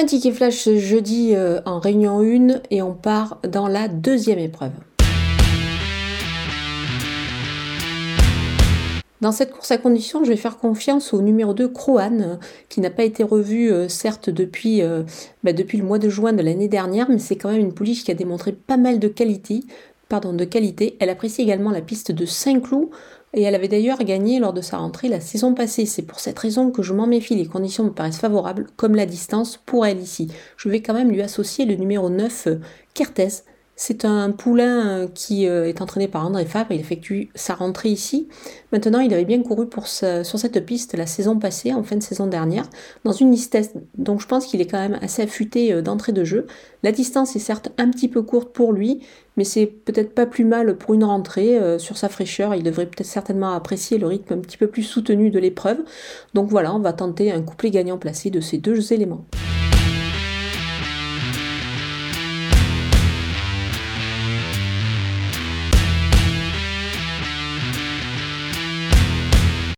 Un ticket flash ce jeudi euh, en réunion 1 et on part dans la deuxième épreuve. Dans cette course à condition, je vais faire confiance au numéro 2, Croan, qui n'a pas été revu euh, certes depuis, euh, bah, depuis le mois de juin de l'année dernière, mais c'est quand même une pouliche qui a démontré pas mal de qualité. Pardon, de qualité. Elle apprécie également la piste de Saint-Cloud, et elle avait d'ailleurs gagné lors de sa rentrée la saison passée. C'est pour cette raison que je m'en méfie. Les conditions me paraissent favorables, comme la distance pour elle ici. Je vais quand même lui associer le numéro 9, Kertez, c'est un poulain euh, qui euh, est entraîné par André Fabre. Il effectue sa rentrée ici. Maintenant, il avait bien couru sur cette piste la saison passée, en fin de saison dernière, dans une liste Donc, je pense qu'il est quand même assez affûté euh, d'entrée de jeu. La distance est certes un petit peu courte pour lui, mais c'est peut-être pas plus mal pour une rentrée. sur sa fraîcheur, il devrait peut-être certainement apprécier le rythme un petit peu plus soutenu de l'épreuve. Donc voilà, on va tenter un couplet gagnant placé de ces deux éléments.